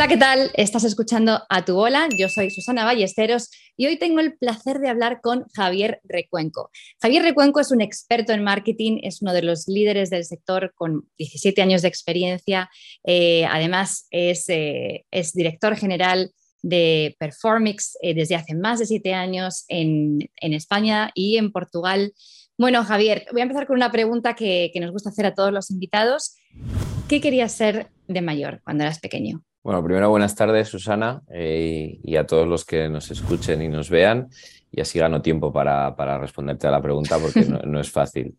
Hola, ¿qué tal? Estás escuchando a tu bola. Yo soy Susana Ballesteros y hoy tengo el placer de hablar con Javier Recuenco. Javier Recuenco es un experto en marketing, es uno de los líderes del sector con 17 años de experiencia. Eh, además, es, eh, es, director general de Performix eh, desde hace más de siete años en, España y en Portugal. Bueno, Javier, voy a empezar con una pregunta que nos gusta hacer a todos los invitados. ¿Qué querías ser de mayor cuando eras pequeño? Bueno, primero buenas tardes, Susana, eh, y a todos los que nos escuchen y nos vean. Y así gano tiempo para, para responderte a la pregunta porque no, es fácil.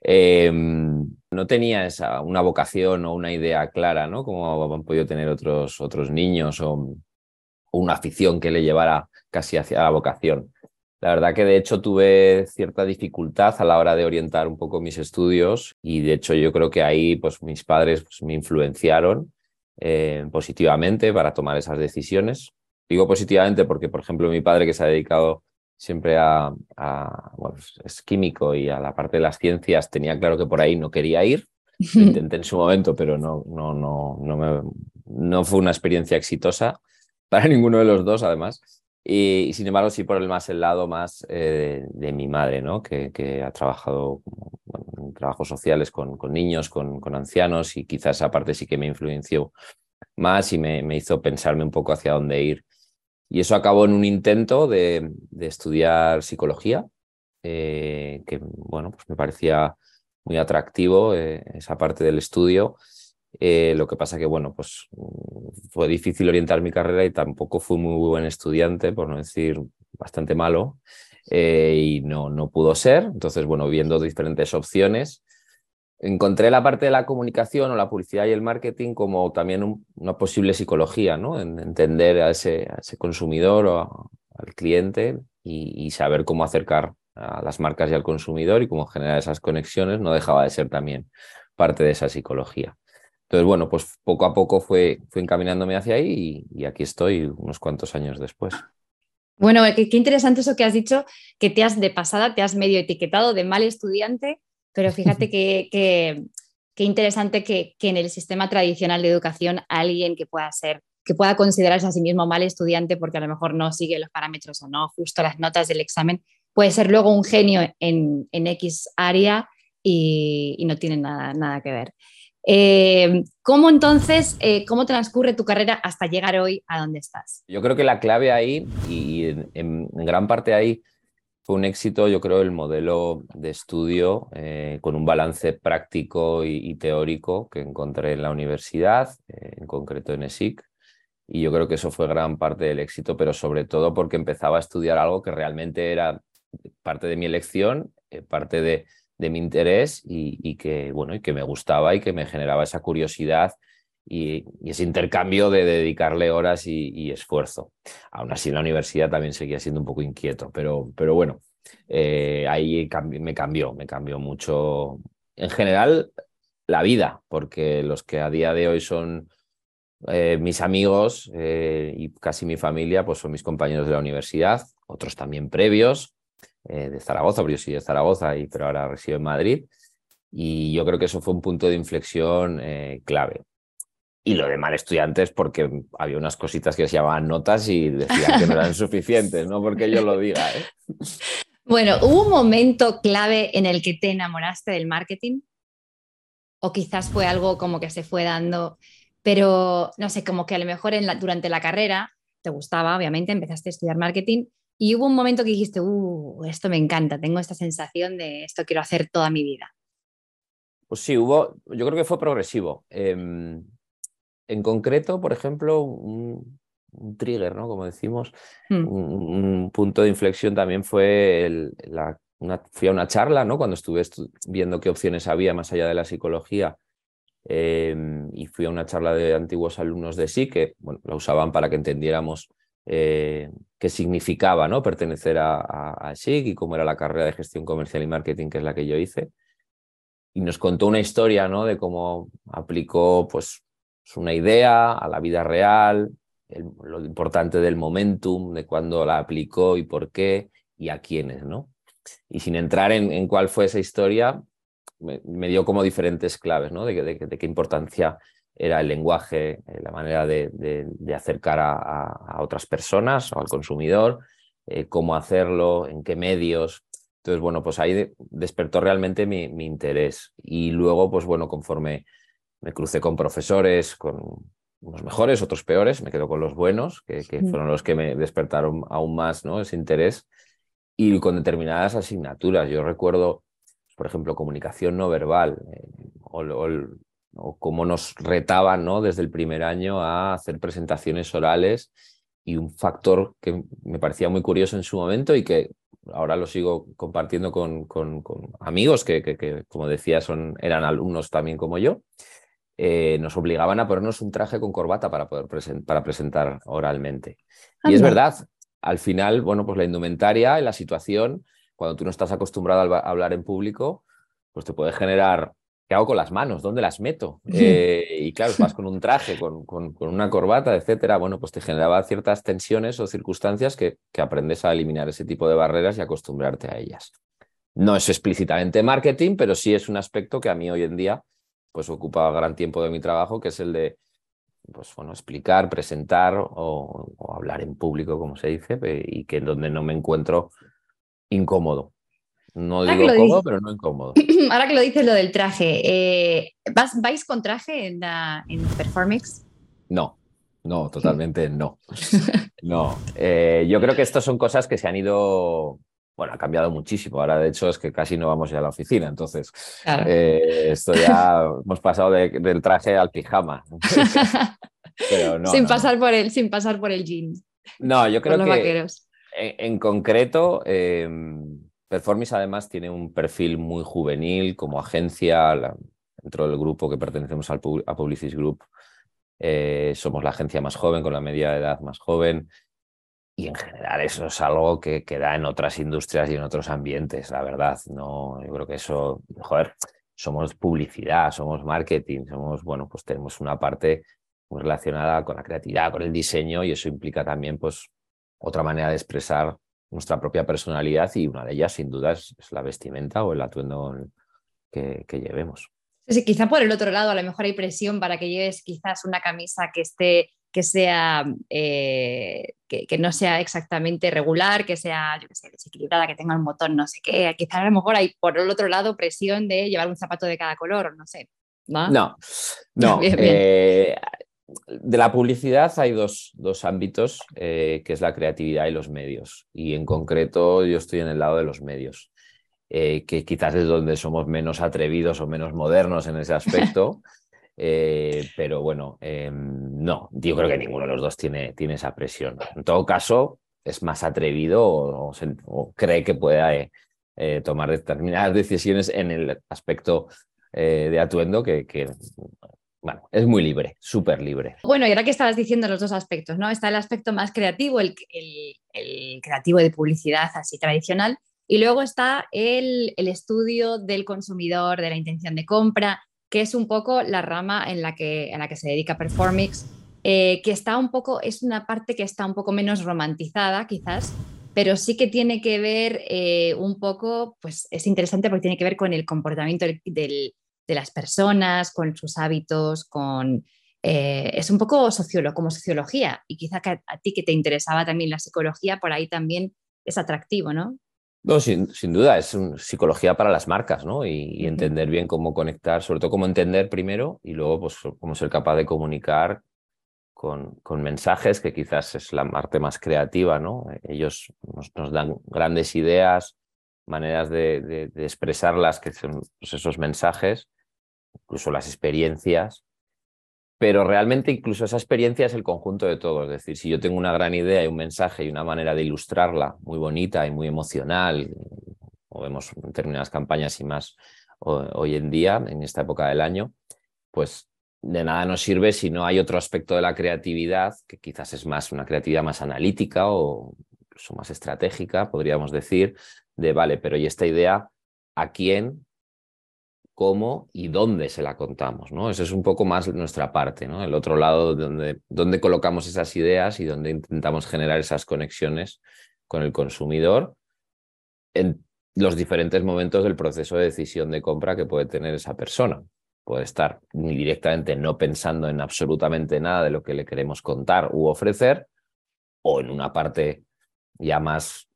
Eh, no tenía esa, una vocación o una idea clara, ¿no? Como han podido tener otros, otros niños o, o una afición que le llevara casi hacia la vocación. La verdad que de hecho tuve cierta dificultad a la hora de orientar un poco mis estudios y de hecho yo creo que ahí pues mis padres pues, me influenciaron eh, positivamente para tomar esas decisiones. Digo positivamente porque, por ejemplo, mi padre que se ha dedicado siempre a, a bueno, es químico y a la parte de las ciencias, tenía claro que por ahí no quería ir. Lo intenté en su momento, pero no, no, no, no, me, no fue una experiencia exitosa para ninguno de los dos, además. Y, sin embargo, sí por el más el lado más eh, de, mi madre, ¿no? que, que ha trabajado en trabajos sociales con, con niños, con, con, ancianos, y quizás esa parte sí que me influenció más y me, me, hizo pensarme un poco hacia dónde ir. Y eso acabó en un intento de, de estudiar psicología, eh, que bueno, pues me parecía muy atractivo eh, esa parte del estudio. Eh, lo que pasa que, bueno, pues fue difícil orientar mi carrera y tampoco fui muy buen estudiante, por no decir bastante malo, eh, y no, no pudo ser. Entonces, bueno, viendo diferentes opciones, encontré la parte de la comunicación o la publicidad y el marketing como también un, una posible psicología, ¿no? En entender a ese, a ese consumidor o a, al cliente y, y saber cómo acercar a las marcas y al consumidor y cómo generar esas conexiones no dejaba de ser también parte de esa psicología. Entonces, bueno, pues poco a poco fue, fue encaminándome hacia ahí y, y, aquí estoy unos cuantos años después. Bueno, qué, qué, interesante eso que has dicho, que te has de pasada, te has medio etiquetado de mal estudiante, pero fíjate que, interesante que, que, en el sistema tradicional de educación alguien que pueda ser, que pueda considerarse a sí mismo mal estudiante porque a lo mejor no sigue los parámetros o no justo las notas del examen, puede ser luego un genio en, en X área y, y no tiene nada, nada que ver. Eh, ¿Cómo entonces, eh, cómo transcurre tu carrera hasta llegar hoy a donde estás? Yo creo que la clave ahí, y en, gran parte ahí, fue un éxito, yo creo, el modelo de estudio eh, con un balance práctico y, y, teórico que encontré en la universidad, en concreto en ESIC. Y yo creo que eso fue gran parte del éxito, pero sobre todo porque empezaba a estudiar algo que realmente era parte de mi elección, parte de, de mi interés y, que, bueno, y que me gustaba y que me generaba esa curiosidad y, ese intercambio de, de dedicarle horas y, esfuerzo. Aún así en la universidad también seguía siendo un poco inquieto, pero, pero bueno, eh, ahí me cambió, me cambió mucho en general la vida, porque los que a día de hoy son eh, mis amigos eh, y casi mi familia, pues son mis compañeros de la universidad, otros también previos, eh, de Zaragoza, porque yo soy de Zaragoza, y, pero ahora resido en Madrid. Y yo creo que eso fue un punto de inflexión eh, clave. Y lo de mal estudiantes, porque había unas cositas que se llamaban notas y decían que no eran suficientes, no porque yo lo diga. ¿eh? Bueno, ¿hubo un momento clave en el que te enamoraste del marketing? O quizás fue algo como que se fue dando, pero no sé, como que a lo mejor en la, durante la carrera te gustaba, obviamente, empezaste a estudiar marketing y hubo un momento que dijiste, uh, esto me encanta, tengo esta sensación de esto quiero hacer toda mi vida. Pues sí, hubo, yo creo que fue progresivo. Eh, en concreto, por ejemplo, un, un trigger, ¿no? Como decimos, mm. un, un, punto de inflexión también fue el, la, una, fui a una charla, ¿no? Cuando estuve viendo qué opciones había más allá de la psicología. Eh, y fui a una charla de antiguos alumnos de sí que bueno, la usaban para que entendiéramos eh, qué significaba ¿no? pertenecer a, a, a, SIG y cómo era la carrera de gestión comercial y marketing, que es la que yo hice. Y nos contó una historia ¿no? de cómo aplicó pues, una idea a la vida real, lo importante del momentum, de cuándo la aplicó y por qué y a quiénes. ¿no? Y sin entrar en, cuál fue esa historia, me, dio como diferentes claves ¿no? de qué importancia era el lenguaje, eh, la manera de, acercar a, otras personas o al consumidor, eh, cómo hacerlo, en qué medios. Entonces, bueno, pues ahí despertó realmente mi, interés. Y luego, pues bueno, conforme me crucé con profesores, con unos mejores, otros peores, me quedo con los buenos, que, fueron los que me despertaron aún más ¿no? ese interés. Y con determinadas asignaturas. Yo recuerdo, por ejemplo, comunicación no verbal eh, o, o cómo nos retaban ¿no? desde el primer año a hacer presentaciones orales y un factor que me parecía muy curioso en su momento y que ahora lo sigo compartiendo con, con, amigos que, que, como decía, son, eran alumnos también como yo, eh, nos obligaban a ponernos un traje con corbata para poder para presentar oralmente. Y es verdad, al final, bueno, pues la indumentaria y la situación, cuando tú no estás acostumbrado a hablar en público, pues te puede generar ¿qué hago con las manos? ¿Dónde las meto? Eh, y claro, vas con un traje, con, con, una corbata, etcétera. Bueno, pues te generaba ciertas tensiones o circunstancias que, que, aprendes a eliminar ese tipo de barreras y acostumbrarte a ellas. No es explícitamente marketing, pero sí es un aspecto que a mí hoy en día pues ocupa gran tiempo de mi trabajo, que es el de pues, bueno, explicar, presentar o, o hablar en público, como se dice, y que en donde no me encuentro incómodo. No digo cómodo, pero no incómodo. Ahora que lo dices lo del traje, eh, ¿vais con traje en, en Performix? No, no, totalmente no. No, eh, yo creo que estas son cosas que se han ido, bueno, ha cambiado muchísimo. Ahora, de hecho, es que casi no vamos ya a la oficina. Entonces, eh, esto ya hemos pasado del traje al pijama. sin, Pasar por el, sin pasar por el jean. No, yo creo que en, concreto, em, Performance además tiene un perfil muy juvenil como agencia dentro del grupo que pertenecemos al, a Publicis Group. Eh, somos la agencia más joven, con la media de edad más joven. Y en general eso es algo que, queda en otras industrias y en otros ambientes, la verdad. No, yo creo que eso, joder, somos publicidad, somos marketing, somos, bueno, pues tenemos una parte muy relacionada con la creatividad, con el diseño y eso implica también, pues, otra manera de expresar nuestra propia personalidad y una de ellas sin duda es, la vestimenta o el atuendo que, llevemos. Sí, quizá por el otro lado a lo mejor hay presión para que lleves quizás una camisa que esté que sea eh, que, no sea exactamente regular, que sea yo sé, desequilibrada, que tenga un motor no sé qué. Quizá a lo mejor hay por el otro lado presión de llevar un zapato de cada color, no sé. No, no. no. Eh, de la publicidad hay dos, ámbitos, eh, que es la creatividad y los medios. Y en concreto yo estoy en el lado de los medios, eh, que quizás es donde somos menos atrevidos o menos modernos en ese aspecto. Eh, pero bueno, em, no, yo creo que ninguno de los dos tiene, tiene esa presión. En todo caso, es más atrevido o, cree que pueda tomar determinadas decisiones en el aspecto de atuendo que, que bueno, es muy libre, súper libre. Bueno, y ahora que estabas diciendo los dos aspectos, ¿no? Está el aspecto más creativo, el, creativo de publicidad así tradicional, y luego está el, estudio del consumidor, de la intención de compra, que es un poco la rama en la que, en la que se dedica Performix, eh, que está un poco, es una parte que está un poco menos romantizada quizás, pero sí que tiene que ver eh, un poco, pues es interesante porque tiene que ver con el comportamiento del, de las personas, con sus hábitos, con... Eh, es un poco sociólogo, como sociología y quizá que a, ti que te interesaba también la psicología, por ahí también es atractivo, ¿no? No, sin, duda, es psicología para las marcas, ¿no? Y, entender bien cómo conectar, sobre todo cómo entender primero y luego pues cómo ser capaz de comunicar con, con mensajes, que quizás es la parte más creativa, ¿no? Ellos nos, dan grandes ideas, maneras de, de expresarlas, que son pues, esos mensajes, incluso las experiencias, pero realmente incluso esa experiencia es el conjunto de todo. Es decir, si yo tengo una gran idea y un mensaje y una manera de ilustrarla muy bonita y muy emocional, o vemos determinadas campañas y más hoy en día, en esta época del año, pues de nada nos sirve si no hay otro aspecto de la creatividad, que quizás es más una creatividad más analítica o incluso más estratégica, podríamos decir, de, vale, pero ¿y esta idea a quién cómo y dónde se la contamos, ¿no? Ese es un poco más nuestra parte, ¿no? El otro lado donde, donde colocamos esas ideas y donde intentamos generar esas conexiones con el consumidor en los diferentes momentos del proceso de decisión de compra que puede tener esa persona. puede estar directamente no pensando en absolutamente nada de lo que le queremos contar u ofrecer, o en una parte ya más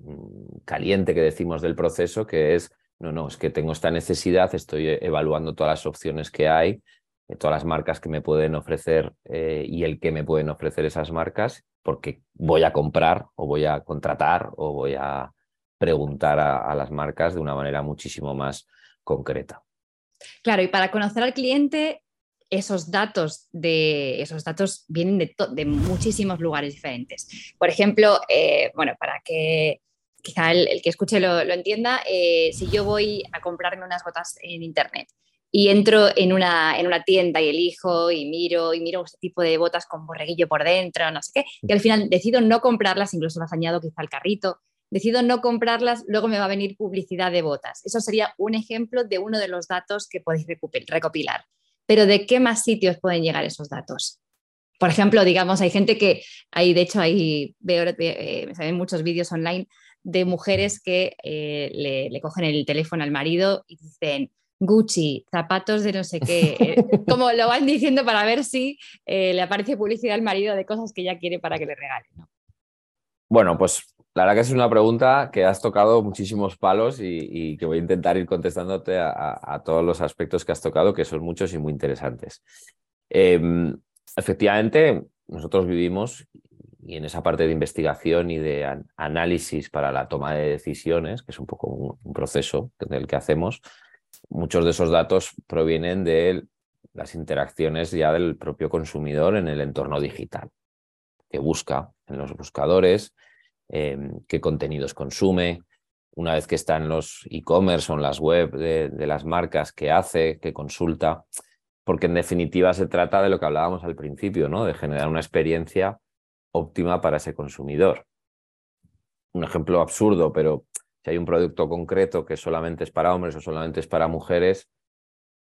mm, caliente que decimos del proceso, que es, no, no, es que tengo esta necesidad, estoy evaluando todas las opciones que hay, eh, todas las marcas que me pueden ofrecer eh, y el que me pueden ofrecer esas marcas, porque voy a comprar o voy a contratar o voy a preguntar a las marcas de una manera muchísimo más concreta. Claro, y para conocer al cliente, esos datos, de, esos datos vienen de, muchísimos lugares diferentes. Por ejemplo, eh, bueno, para que quizá el, que escuche lo, entienda, eh, si yo voy a comprarme unas botas en Internet y entro en una, en una tienda y elijo y miro y miro este tipo de botas con borreguillo por dentro, no sé qué, y al final decido no comprarlas, incluso las añado quizá al carrito, decido no comprarlas, luego me va a venir publicidad de botas. Eso sería un ejemplo de uno de los datos que podéis recopilar. Pero ¿de qué más sitios pueden llegar esos datos? Por ejemplo, digamos, hay gente que, hay, de hecho, ahí veo, eh, muchos vídeos online de mujeres que eh, le, cogen el teléfono al marido y dicen, Gucci, zapatos de no sé qué, eh, como lo van diciendo para ver si le aparece publicidad al marido de cosas que ella quiere para que le regale. Bueno, pues la verdad que es una pregunta que has tocado muchísimos palos y, que voy a intentar ir contestándote a, todos los aspectos que has tocado, que son muchos y muy interesantes. Em, efectivamente, nosotros vivimos y en esa parte de investigación y de análisis para la toma de decisiones, que es un poco un, proceso del que hacemos, muchos de esos datos provienen de las interacciones ya del propio consumidor en el entorno digital, que busca en los buscadores, Em, qué contenidos consume, una vez que está en los e-commerce o en las web de, las marcas, qué hace, qué consulta, porque en definitiva se trata de lo que hablábamos al principio, ¿no? de generar una experiencia óptima para ese consumidor. Un ejemplo absurdo, pero si hay un producto concreto que solamente es para hombres o solamente es para mujeres,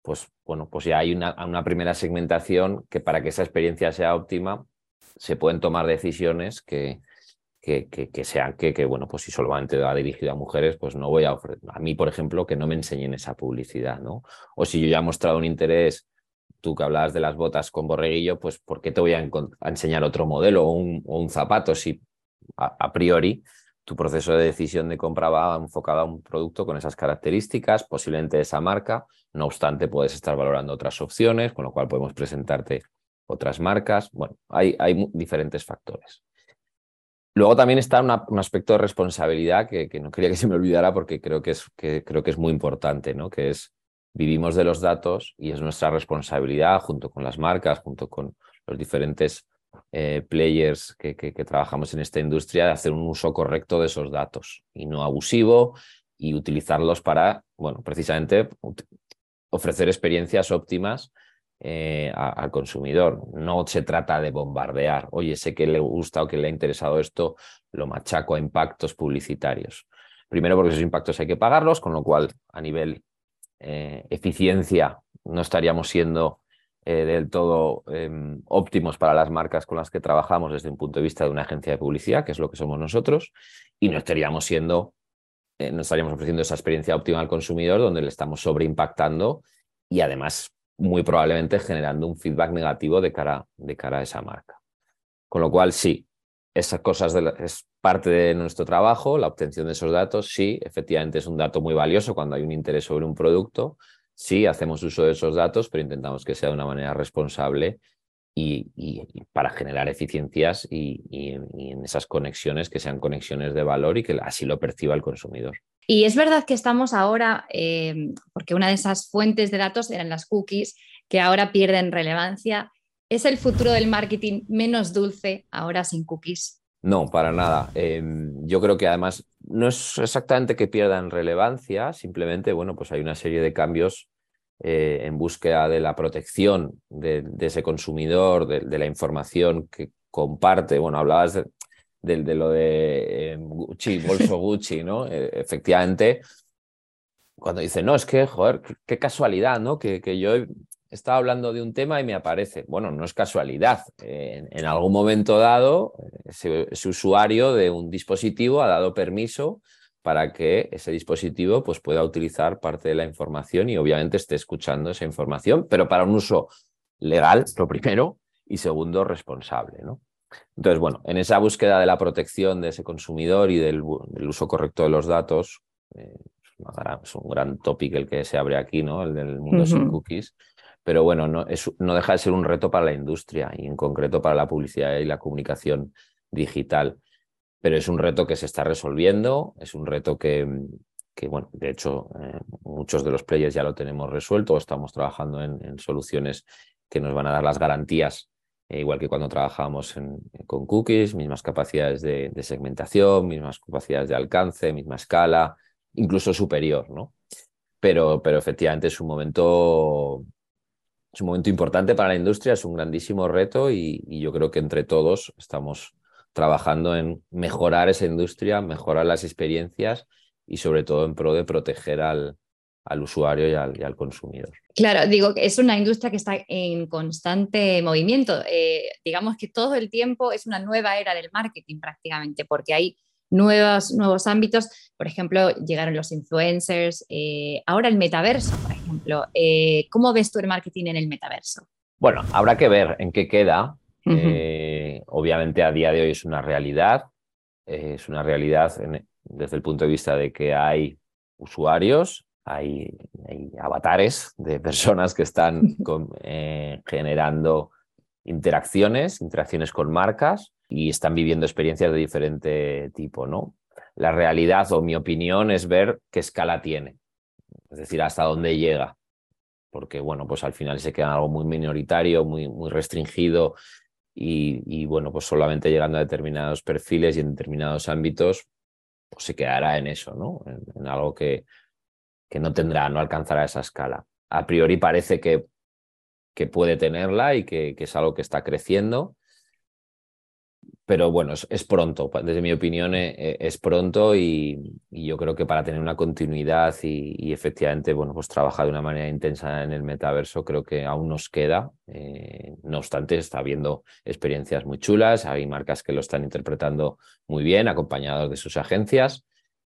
pues bueno, pues ya hay una, primera segmentación que para que esa experiencia sea óptima se pueden tomar decisiones que, que, sean que, que, bueno, pues si solamente va dirigido a mujeres, pues no voy a ofrecer, a mí, por ejemplo, que no me enseñen esa publicidad, ¿no? O si yo ya he mostrado un interés, tú que hablabas de las botas con borreguillo, pues ¿por qué te voy a, enseñar otro modelo o un, zapato si a, priori tu proceso de decisión de compra va enfocado a un producto con esas características, posiblemente esa marca, no obstante puedes estar valorando otras opciones, con lo cual podemos presentarte otras marcas, bueno, hay, diferentes factores. Luego también está un aspecto de responsabilidad que, no quería que se me olvidara porque creo que es, creo que es muy importante, ¿no? que es vivimos de los datos y es nuestra responsabilidad junto con las marcas, junto con los diferentes eh, players que, trabajamos en esta industria, de hacer un uso correcto de esos datos y no abusivo y utilizarlos para, bueno, precisamente ofrecer experiencias óptimas eh, al consumidor. No se trata de bombardear, oye, sé que le gusta o que le ha interesado esto, lo machaco a impactos publicitarios. Primero porque esos impactos hay que pagarlos, con lo cual a nivel eh, eficiencia no estaríamos siendo eh, del todo em, óptimos para las marcas con las que trabajamos desde un punto de vista de una agencia de publicidad, que es lo que somos nosotros, y no estaríamos siendo, no estaríamos ofreciendo esa experiencia óptima al consumidor donde le estamos sobreimpactando y además muy probablemente generando un feedback negativo de cara, de cara a esa marca. Con lo cual, sí, esas cosas es parte de nuestro trabajo, la obtención de esos datos, sí, efectivamente es un dato muy valioso cuando hay un interés sobre un producto, sí, hacemos uso de esos datos, pero intentamos que sea de una manera responsable y, para generar eficiencias y, en esas conexiones que sean conexiones de valor y que así lo perciba el consumidor. Y es verdad que estamos ahora, eh, porque una de esas fuentes de datos eran las cookies, que ahora pierden relevancia. ¿Es el futuro del marketing menos dulce ahora sin cookies? No, para nada. Em, yo creo que además no es exactamente que pierdan relevancia, simplemente, bueno, pues hay una serie de cambios eh, en búsqueda de la protección de, ese consumidor, de, la información que comparte. Bueno, hablabas de, de, lo de em, Gucci, bolso Gucci, ¿no? E, efectivamente, cuando dice, no, es que, joder, qué, casualidad, ¿no? Que, que, yo estaba hablando de un tema y me aparece. Bueno, no es casualidad. en, algún momento dado, ese, usuario de un dispositivo ha dado permiso para que ese dispositivo pues, pueda utilizar parte de la información y obviamente esté escuchando esa información, pero para un uso legal, lo primero, y segundo, responsable. ¿no? Entonces, bueno, en esa búsqueda de la protección de ese consumidor y del, uso correcto de los datos, eh, es un gran tópico el que se abre aquí, ¿no? El del mundo sin cookies. Pero bueno, no, no deja de ser un reto para la industria y en concreto para la publicidad y la comunicación digital. Pero es un reto que se está resolviendo, es un reto que, que bueno, de hecho, eh, muchos de los players ya lo tenemos resuelto, estamos trabajando en soluciones que nos van a dar las garantías eh, igual que cuando trabajábamos con cookies, mismas capacidades de, segmentación, mismas capacidades de alcance, misma escala, incluso superior, ¿no? Pero, pero efectivamente es un momento es un momento importante para la industria, es un grandísimo reto y, yo creo que entre todos estamos trabajando en mejorar esa industria, mejorar las experiencias y sobre todo en pro de proteger al, usuario y al, consumidor. Claro, digo que es una industria que está en constante movimiento. Eh, digamos que todo el tiempo es una nueva era del marketing prácticamente, porque hay nuevos, nuevos ámbitos. Por ejemplo, llegaron los influencers, eh, ahora el metaverso, por ejemplo. Eh, ¿Cómo ves tú el marketing en el metaverso? Bueno, habrá que ver en qué queda. obviamente a día de hoy es una realidad. es una realidad desde el punto de vista de que hay usuarios, hay, avatares de personas que están eh, generando interacciones, interacciones con marcas y están viviendo experiencias de diferente tipo, ¿no? La realidad o mi opinión es ver qué escala tiene, es decir, hasta dónde llega, porque bueno, pues al final se queda algo muy minoritario, muy, muy restringido y, bueno, pues solamente llegando a determinados perfiles y en determinados ámbitos, pues se quedará en eso, ¿no? en algo que, que no tendrá, no alcanzará esa escala. A priori parece que, que puede tenerla y que, que, es algo que está creciendo. Pero bueno, es, pronto, desde mi opinión eh, eh, es, pronto y, yo creo que para tener una continuidad y, efectivamente, bueno, pues trabajar de una manera intensa en el metaverso creo que aún nos queda. Eh, no obstante, está habiendo experiencias muy chulas, hay marcas que lo están interpretando muy bien, acompañados de sus agencias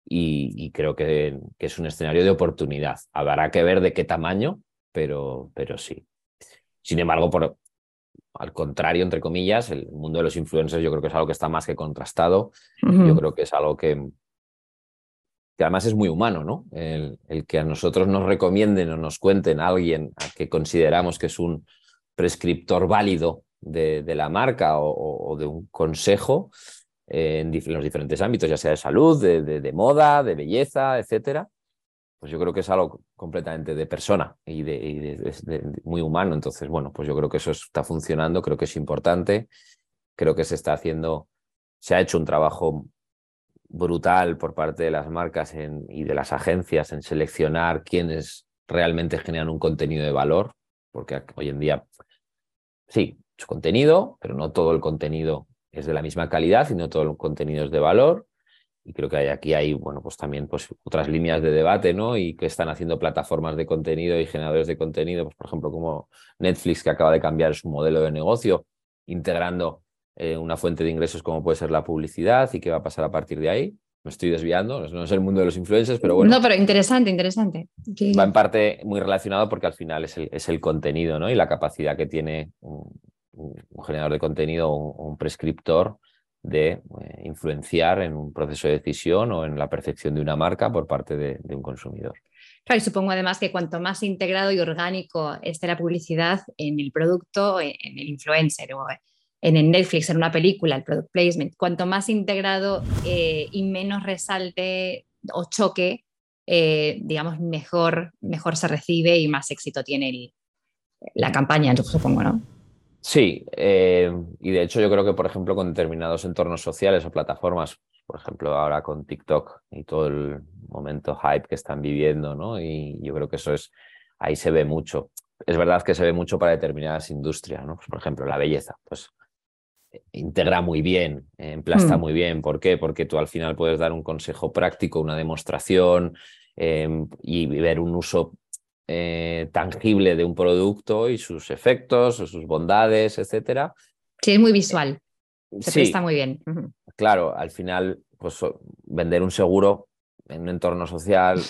y, creo que, es un escenario de oportunidad. Habrá que ver de qué tamaño, pero, pero sí. Sin embargo, por, al contrario, entre comillas, el mundo de los influencers yo creo que es algo que está más que contrastado. Yo creo que es algo que, que además es muy humano, ¿no? El, que a nosotros nos recomienden o nos cuenten a alguien a que consideramos que es un prescriptor válido de, la marca o de un consejo, en, los diferentes ámbitos, ya sea de salud, de, moda, de belleza, etcétera, pues yo creo que es algo completamente de persona y, de, muy humano. Entonces, bueno, pues yo creo que eso está funcionando, creo que es importante, creo que se está haciendo, se ha hecho un trabajo brutal por parte de las marcas y de las agencias en seleccionar quiénes realmente generan un contenido de valor, porque hoy en día, sí, su contenido, pero no todo el contenido es de la misma calidad y no todo el contenido es de valor. Y creo que hay, aquí hay, bueno, pues también pues, otras líneas de debate, ¿no? Y que están haciendo plataformas de contenido y generadores de contenido, pues, por ejemplo, como Netflix, que acaba de cambiar su modelo de negocio, integrando eh, una fuente de ingresos como puede ser la publicidad y qué va a pasar a partir de ahí. Me estoy desviando, no es el mundo de los influencers, pero bueno. No, pero interesante, interesante. Va en parte muy relacionado porque al final es el, es el contenido, ¿no? Y la capacidad que tiene un generador de contenido o un prescriptor de eh, influenciar en un proceso de decisión o en la percepción de una marca por parte de, un consumidor. Claro, y supongo además que cuanto más integrado y orgánico esté la publicidad en el producto, en el influencer o en el Netflix, en una película, el product placement, cuanto más integrado eh, y menos resalte o choque, eh, digamos, mejor, mejor se recibe y más éxito tiene la campaña, supongo, ¿no? Sí, eh, y de hecho yo creo que, por ejemplo, con determinados entornos sociales o plataformas, por ejemplo, ahora con TikTok y todo el momento hype que están viviendo, ¿no? Y yo creo que eso es, ahí se ve mucho. Es verdad que se ve mucho para determinadas industrias, ¿no? Pues, por ejemplo, la belleza, pues integra muy bien, emplasta mm. muy bien. ¿Por qué? Porque tú al final puedes dar un consejo práctico, una demostración em, y ver un uso eh, tangible de un producto y sus efectos, sus bondades, etcétera. Sí, es muy visual. Se sí, presta muy bien. Claro, al final, pues vender un seguro en un entorno social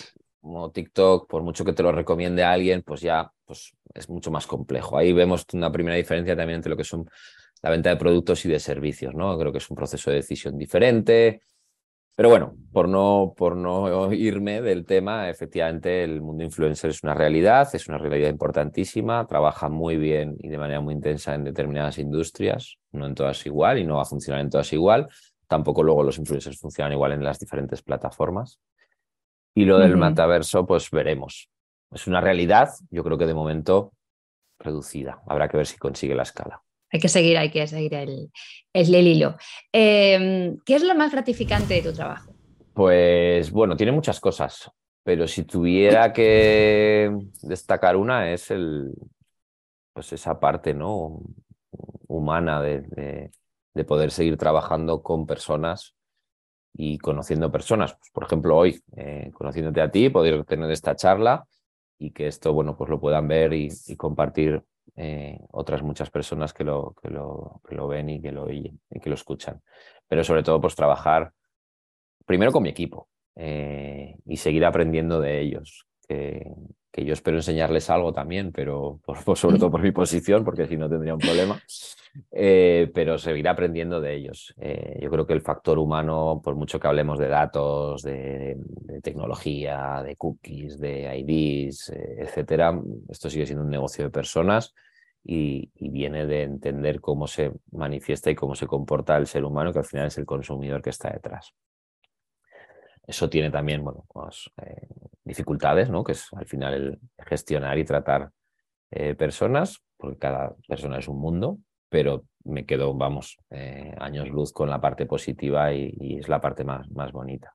como TikTok, por mucho que te lo recomiende a alguien, pues ya pues es mucho más complejo. Ahí vemos una primera diferencia también entre lo que son la venta de productos y de servicios, ¿no? Creo que es un proceso de decisión diferente. Pero bueno, por no, por no irme del tema, efectivamente el mundo influencer es una realidad, es una realidad importantísima, trabaja muy bien y de manera muy intensa en determinadas industrias, no en todas igual y no va a funcionar en todas igual. Tampoco luego los influencers funcionan igual en las diferentes plataformas. Y lo del metaverso, pues veremos. Es una realidad, yo creo que de momento reducida. Habrá que ver si consigue la escala. Hay que seguir, hay que seguir el, el, hilo. Em, ¿Qué es lo más gratificante de tu trabajo? Pues bueno, tiene muchas cosas, pero si tuviera que destacar una es el, pues esa parte ¿no? humana de, de poder seguir trabajando con personas y conociendo personas. Pues, por ejemplo, hoy, eh, conociéndote a ti, poder tener esta charla y que esto, bueno, pues lo puedan ver y, compartir eh, otras muchas personas que lo, que, lo, que lo ven y que lo oyen y que lo escuchan. Pero sobre todo, pues trabajar primero con mi equipo eh, y seguir aprendiendo de ellos, que, que yo espero enseñarles algo también, pero sobre todo por mi posición, porque si no tendría un problema, eh, pero seguir aprendiendo de ellos. Eh, yo creo que el factor humano, por mucho que hablemos de datos, de, tecnología, de cookies, de IDs, eh, etcétera, esto sigue siendo un negocio de personas y, y, viene de entender cómo se manifiesta y cómo se comporta el ser humano, que al final es el consumidor que está detrás. Eso tiene también bueno, pues, eh, dificultades, ¿no? que es al final el gestionar y tratar eh, personas, porque cada persona es un mundo, pero me quedo, vamos, eh, años luz con la parte positiva y, es la parte más, más bonita.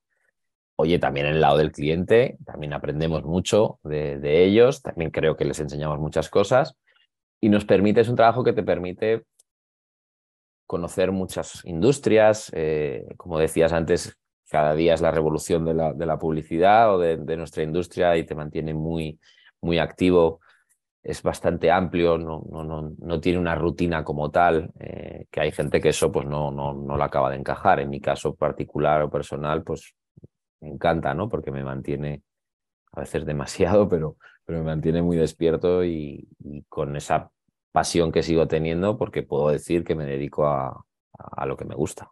Oye, también el lado del cliente, también aprendemos mucho de, ellos, también creo que les enseñamos muchas cosas y nos permite, es un trabajo que te permite conocer muchas industrias, como decías antes, cada día es la revolución de la, de la publicidad o de, nuestra industria y te mantiene muy, muy activo. Es bastante amplio, no, no, no, no tiene una rutina como tal, eh, que hay gente que eso pues no, no, no la acaba de encajar. En mi caso particular o personal, pues me encanta, ¿no? Porque me mantiene a veces demasiado, pero, pero me mantiene muy despierto y, con esa pasión que sigo teniendo porque puedo decir que me dedico a, a lo que me gusta.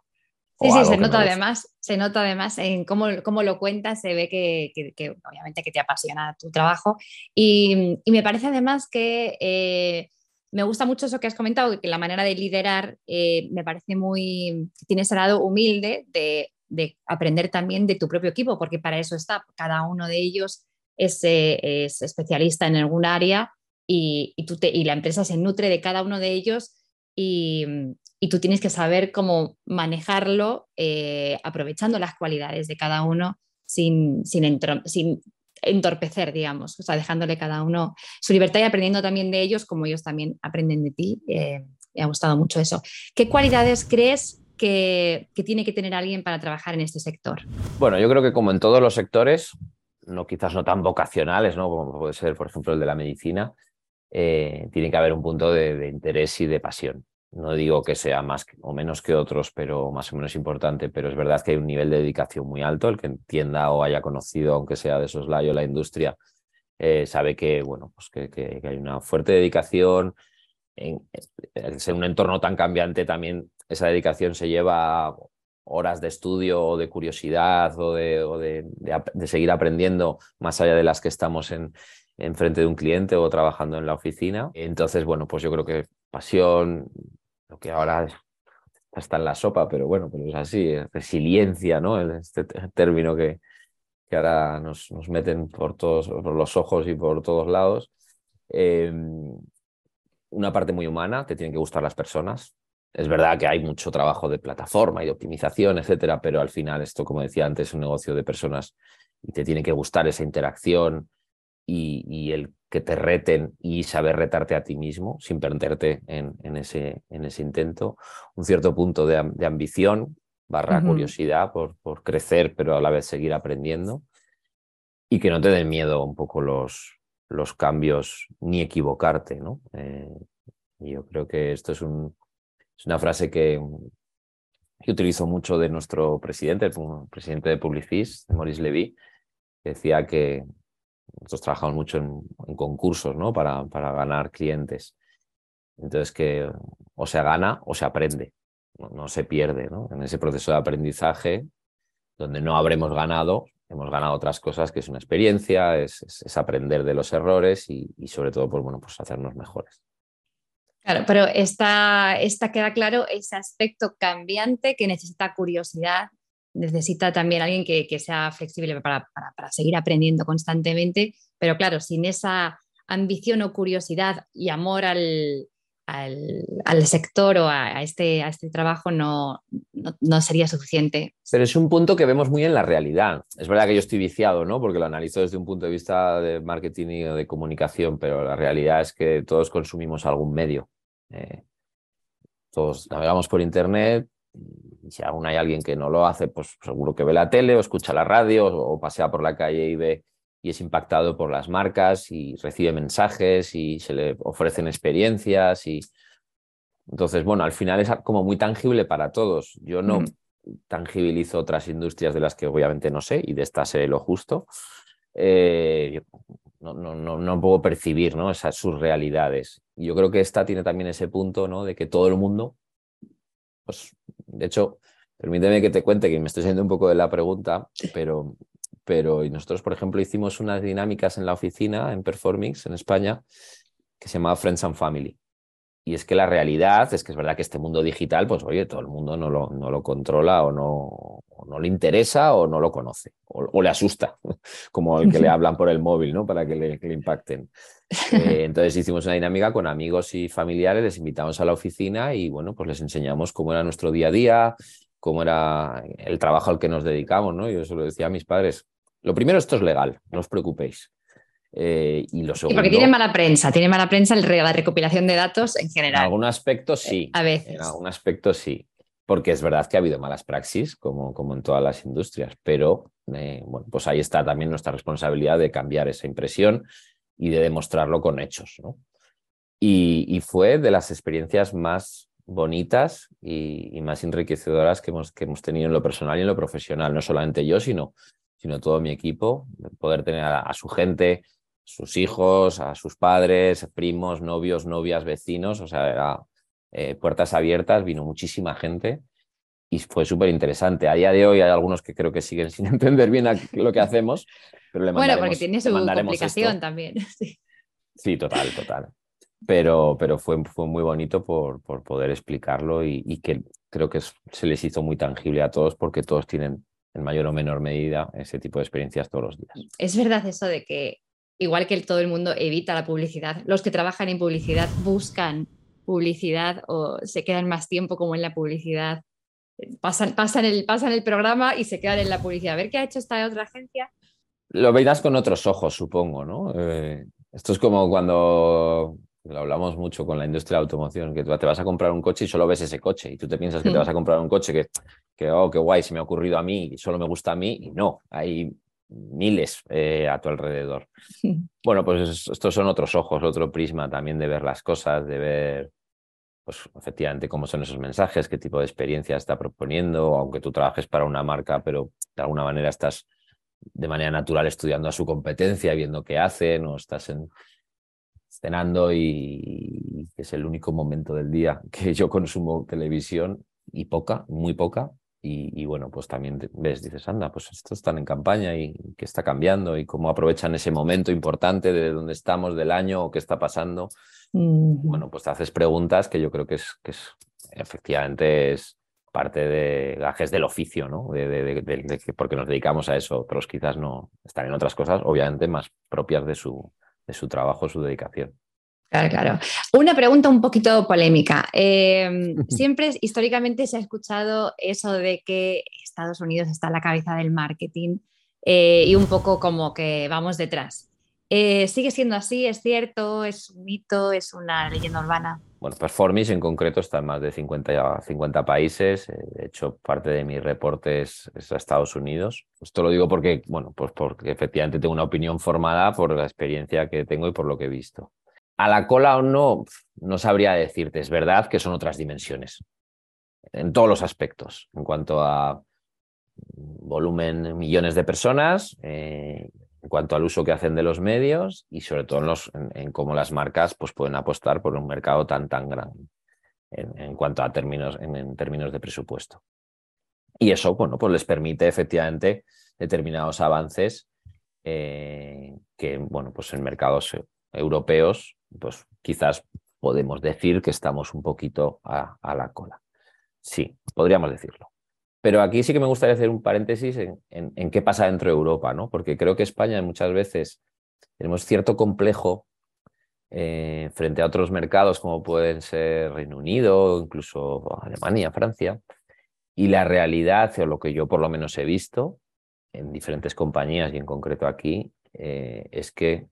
Sí, sí, se nota además, se nota además en cómo, cómo lo cuentas, se ve que, que, obviamente que te apasiona tu trabajo. Y, y me parece además que eh, me gusta mucho eso que has comentado, que la manera de liderar eh, me parece muy, tienes el lado humilde de, de, aprender también de tu propio equipo, porque para eso está, cada uno de ellos es, eh, es especialista en algún área y, y, tú te, y la empresa se nutre de cada uno de ellos y, y tú tienes que saber cómo manejarlo eh, aprovechando las cualidades de cada uno sin, sin, sin, entorpecer, digamos, o sea, dejándole cada uno su libertad y aprendiendo también de ellos como ellos también aprenden de ti. Eh, me ha gustado mucho eso. ¿Qué cualidades crees que, tiene que tener alguien para trabajar en este sector? Bueno, yo creo que como en todos los sectores, no quizás no tan vocacionales, ¿no? como puede ser, por ejemplo, el de la medicina, eh, tiene que haber un punto de interés y de pasión. No digo que sea más o menos que otros, pero más o menos importante, pero es verdad que hay un nivel de dedicación muy alto. El que entienda o haya conocido, aunque sea de soslayo, la industria, eh, sabe que, bueno, pues que, hay una fuerte dedicación. En, un entorno tan cambiante también esa dedicación se lleva horas de estudio o de curiosidad o de, de, seguir aprendiendo más allá de las que estamos en, en frente de un cliente o trabajando en la oficina. Entonces, bueno, pues yo creo que pasión, lo que ahora está en la sopa, pero bueno, pero es así, resiliencia, ¿no? Este término que, que ahora nos, nos, meten por todos los ojos y por todos lados. Em, una parte muy humana, te tienen que gustar las personas. Es verdad que hay mucho trabajo de plataforma y de optimización, etcétera, pero al final esto, como decía antes, es un negocio de personas y te tiene que gustar esa interacción y, el que te reten y saber retarte a ti mismo sin perderte en, en, ese, en ese, intento, un cierto punto de, ambición barra curiosidad por, por, crecer, pero a la vez seguir aprendiendo y que no te den miedo un poco los, los cambios ni equivocarte. ¿no? Eh, yo creo que esto es, un, es una frase que, yo utilizo mucho de nuestro presidente, el presidente de Publicis, Maurice Levy, que decía que nosotros trabajamos mucho en, concursos ¿no? para, para ganar clientes. Entonces, que o se gana o se aprende, no, se pierde. ¿no? En ese proceso de aprendizaje, donde no habremos ganado, hemos ganado otras cosas, que es una experiencia, es, es, aprender de los errores y, sobre todo, pues, bueno, pues hacernos mejores. Claro, pero está, está, queda claro ese aspecto cambiante que necesita curiosidad, necesita también alguien que, sea flexible para, para, seguir aprendiendo constantemente, pero claro, sin esa ambición o curiosidad y amor al, al, sector o a, este, a este trabajo no, no, sería suficiente. Pero es un punto que vemos muy en la realidad. Es verdad que yo estoy viciado, ¿no? Porque lo analizo desde un punto de vista de marketing y de comunicación, pero la realidad es que todos consumimos algún medio. Eh, todos navegamos por Internet. Y si aún hay alguien que no lo hace, pues seguro que ve la tele o escucha la radio o pasea por la calle y ve y es impactado por las marcas y recibe mensajes y se le ofrecen experiencias y entonces, bueno, al final es como muy tangible para todos. Yo no tangibilizo otras industrias de las que obviamente no sé y de esta sé lo justo. Eh, no, no, no, no, puedo percibir ¿no? esas sus realidades. Yo creo que esta tiene también ese punto ¿no? de que todo el mundo, pues, de hecho, permíteme que te cuente que me estoy saliendo un poco de la pregunta, pero pero nosotros, por ejemplo, hicimos unas dinámicas en la oficina, en Performix, en España, que se llamaba Friends and Family. Y es que la realidad es que es verdad que este mundo digital, pues oye, todo el mundo no lo, no lo controla o no, no le interesa o no lo conoce, o, le asusta, como el que le hablan por el móvil, ¿no? Para que le, le impacten. Eh, entonces hicimos una dinámica con amigos y familiares, les invitamos a la oficina y bueno, pues les enseñamos cómo era nuestro día a día, cómo era el trabajo al que nos dedicamos, ¿no? Yo se lo decía a mis padres, lo primero, esto es legal, no os preocupéis. Eh, y lo segundo, porque tiene mala prensa, tiene mala prensa la recopilación de datos en general. En algún aspecto sí. A veces. En algún aspecto sí. Porque es verdad que ha habido malas praxis, como, como en todas las industrias, pero eh, bueno, pues ahí está también nuestra responsabilidad de cambiar esa impresión y de demostrarlo con hechos. ¿no? Y, fue de las experiencias más bonitas y, más enriquecedoras que hemos, que hemos tenido en lo personal y en lo profesional. No solamente yo, sino sino todo mi equipo, poder tener a, su gente, sus hijos, a sus padres, primos, novios, novias, vecinos, o sea, era, eh, puertas abiertas, vino muchísima gente y fue súper interesante. A día de hoy hay algunos que creo que siguen sin entender bien lo que hacemos, pero le Bueno, porque tiene su complicación también. Sí. total, total. Pero, pero fue, fue muy bonito por, por poder explicarlo y, y que creo que se les hizo muy tangible a todos porque todos tienen en mayor o menor medida ese tipo de experiencias todos los días. Es verdad eso de que, igual que todo el mundo evita la publicidad, los que trabajan en publicidad buscan publicidad o se quedan más tiempo como en la publicidad. Pasan, pasan, el, pasan el programa y se quedan en la publicidad. A ver qué ha hecho esta otra agencia. Lo veis con otros ojos, supongo, ¿no? Eh, esto es como cuando lo hablamos mucho con la industria de la automoción, que te vas a comprar un coche y solo ves ese coche y tú te piensas que te vas a comprar un coche que, que, oh, qué guay, se me ha ocurrido a mí y solo me gusta a mí y no, hay miles eh, a tu alrededor. Bueno, pues estos son otros ojos, otro prisma también de ver las cosas, de ver, pues efectivamente cómo son esos mensajes, qué tipo de experiencia está proponiendo, aunque tú trabajes para una marca, pero de alguna manera estás de manera natural estudiando a su competencia, viendo qué hacen o estás en, cenando y, es el único momento del día que yo consumo televisión y poca, muy poca. Y, bueno, pues también ves, dices, anda, pues estos están en campaña y qué está cambiando y cómo aprovechan ese momento importante de dónde estamos, del año o qué está pasando. Bueno, pues te haces preguntas que yo creo que es, que es efectivamente es parte de gajes del oficio, ¿no? De, de, porque nos dedicamos a eso. Otros quizás no están en otras cosas, obviamente más propias de su, de su trabajo, su dedicación. Claro, claro. Una pregunta un poquito polémica. Em, siempre históricamente se ha escuchado eso de que Estados Unidos está a la cabeza del marketing eh, y un poco como que vamos detrás. Eh, ¿Sigue siendo así? ¿Es cierto? ¿Es un mito? ¿Es una leyenda urbana? Bueno, Performance en concreto está en más de 50, 50 países. Eh, de hecho, parte de mi reporte es, a Estados Unidos. Esto lo digo porque, bueno, pues porque efectivamente tengo una opinión formada por la experiencia que tengo y por lo que he visto. A la cola o no, no sabría decirte. Es verdad que son otras dimensiones. en todos los aspectos, en cuanto a volumen, millones de personas, eh, en cuanto al uso que hacen de los medios y sobre todo en, cómo las marcas pues, pueden apostar por un mercado tan, tan grande en, cuanto a términos, en, términos de presupuesto. Y eso, bueno, pues les permite efectivamente determinados avances eh, que, bueno, pues en mercados europeos, pues quizás podemos decir que estamos un poquito a, la cola. Sí, podríamos decirlo. Pero aquí sí que me gustaría hacer un paréntesis en, qué pasa dentro de Europa, ¿no? Porque creo que España muchas veces tenemos cierto complejo eh, frente a otros mercados como pueden ser Reino Unido, incluso Alemania, Francia. Y la realidad, o lo que yo por lo menos he visto en diferentes compañías y en concreto aquí, eh, es que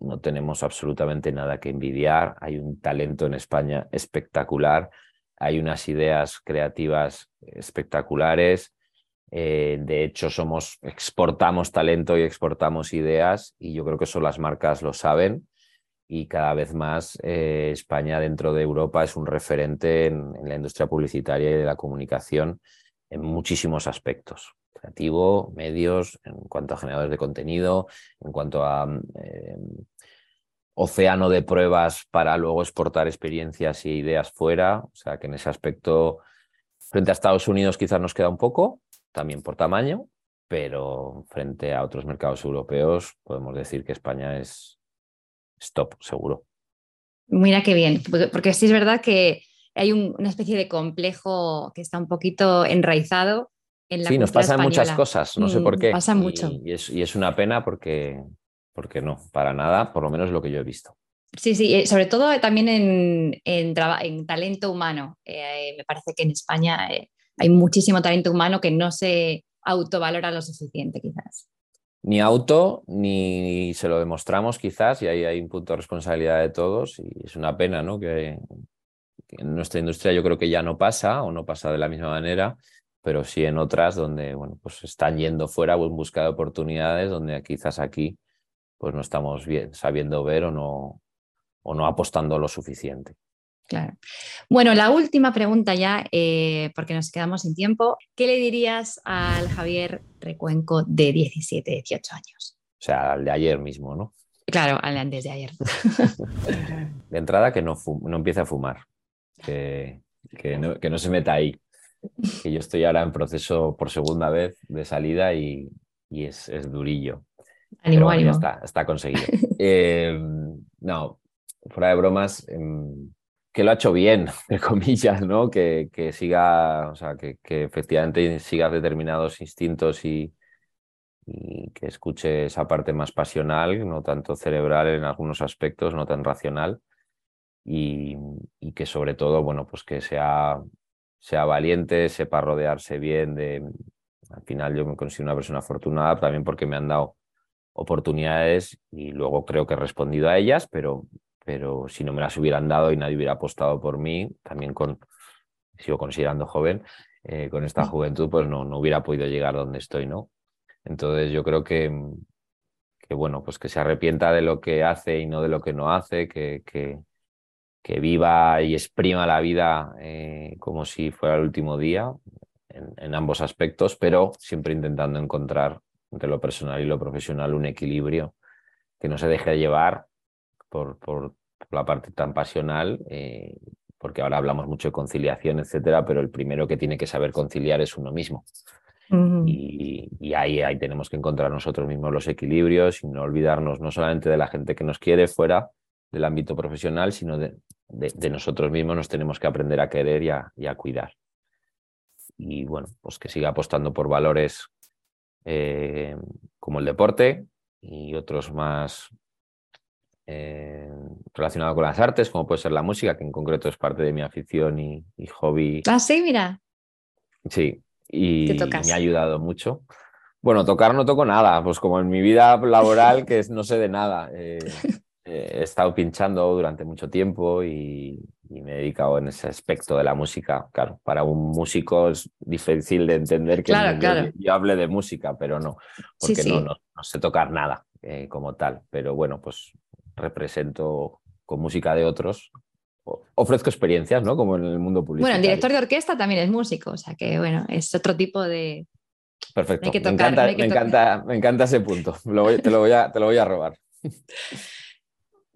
no tenemos absolutamente nada que envidiar. Hay un talento en España espectacular, hay unas ideas creativas espectaculares. Eh, de hecho, somos, exportamos talento y exportamos ideas y yo creo que eso las marcas lo saben y cada vez más eh, España dentro de Europa es un referente en, la industria publicitaria y de la comunicación en muchísimos aspectos creativo, medios, en cuanto a generadores de contenido, en cuanto a eh, océano de pruebas para luego exportar experiencias y ideas fuera. O sea que en ese aspecto, frente a Estados Unidos quizás nos queda un poco, también por tamaño, pero frente a otros mercados europeos podemos decir que España es stop, seguro. Mira qué bien, porque sí es verdad que hay una especie de complejo que está un poquito enraizado sí, nos pasan muchas cosas, no sé por mm, qué. Pasa mucho. Y es, una pena porque, porque no, para nada, por lo menos lo que yo he visto. Sí, sí, eh, sobre todo también en, en, talento humano. Eh, me parece que en España eh, hay muchísimo talento humano que no se autovalora lo suficiente, quizás. Ni auto, ni se lo demostramos, quizás, y ahí hay un punto de responsabilidad de todos, y es una pena, ¿no? Que, que en nuestra industria yo creo que ya no pasa, o no pasa de la misma manera, pero sí en otras donde bueno, pues están yendo fuera en busca de oportunidades, donde quizás aquí pues no estamos bien sabiendo ver o no, o no apostando lo suficiente. Claro. Bueno, la última pregunta ya, eh, porque nos quedamos sin tiempo. ¿Qué le dirías al Javier Recuenco de 17, 18 años? O sea, al de ayer mismo, ¿no? Claro, al de antes de ayer. de entrada, que no, no empiece a fumar, que, que, no, que no se meta ahí que yo estoy ahora en proceso por segunda vez de salida y, es, durillo. Ánimo, ánimo. está, está conseguido. Eh, no, fuera de bromas, em, que lo ha hecho bien, entre comillas, ¿no? Que, que siga, o sea, que, que, efectivamente siga determinados instintos y, y que escuche esa parte más pasional, no tanto cerebral en algunos aspectos, no tan racional. Y, y, que sobre todo, bueno, pues que sea sea valiente, sepa rodearse bien de... Al final yo me considero una persona afortunada también porque me han dado oportunidades y luego creo que he respondido a ellas, pero, pero si no me las hubieran dado y nadie hubiera apostado por mí, también con, sigo considerando joven, eh, con esta juventud, pues no, no hubiera podido llegar donde estoy, ¿no? Entonces yo creo que, que, bueno, pues que se arrepienta de lo que hace y no de lo que no hace, que, que, que viva y exprima la vida eh, como si fuera el último día en, ambos aspectos, pero siempre intentando encontrar entre lo personal y lo profesional un equilibrio que no se deje llevar por, por, la parte tan pasional, eh, porque ahora hablamos mucho de conciliación, etcétera, pero el primero que tiene que saber conciliar es uno mismo. y, y, ahí, ahí tenemos que encontrar nosotros mismos los equilibrios y no olvidarnos no solamente de la gente que nos quiere fuera del ámbito profesional, sino de, de, nosotros mismos nos tenemos que aprender a querer y a, cuidar. Y bueno, pues que siga apostando por valores eh, como el deporte y otros más eh, relacionados con las artes, como puede ser la música, que en concreto es parte de mi afición y, hobby. Ah, sí, mira. Sí, y me ha ayudado mucho. Bueno, tocar no toco nada, pues como en mi vida laboral, que no sé de nada. Eh, he estado pinchando durante mucho tiempo y, me he dedicado en ese aspecto de la música. Claro, para un músico es difícil de entender que yo, hable de música, pero no, porque No, no, sé tocar nada eh, como tal. Pero bueno, pues represento con música de otros ofrezco experiencias, ¿no? Como en el mundo público. Bueno, el director de orquesta también es músico, o sea que bueno, es otro tipo de... Perfecto, me, encanta, me, encanta, me encanta ese punto, te, lo voy a, te lo voy a robar.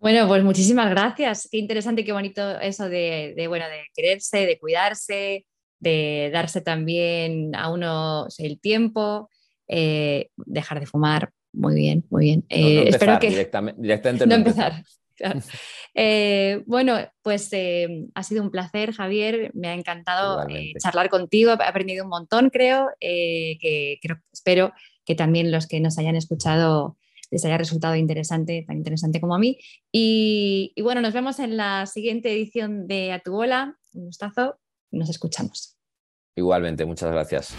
Bueno, pues muchísimas gracias. Qué interesante, qué bonito eso de, bueno, de quererse, de cuidarse, de darse también a uno el tiempo, eh, dejar de fumar. Muy bien, muy bien. Eh, espero que directamente, no, empezar. Eh, bueno, pues ha sido un placer, Javier. Me ha encantado charlar contigo. He aprendido un montón, creo. que creo, espero que también los que nos hayan escuchado les haya resultado interesante, tan interesante como a mí. Y, bueno, nos vemos en la siguiente edición de A tu bola. Un gustazo. Nos escuchamos. Igualmente, muchas gracias.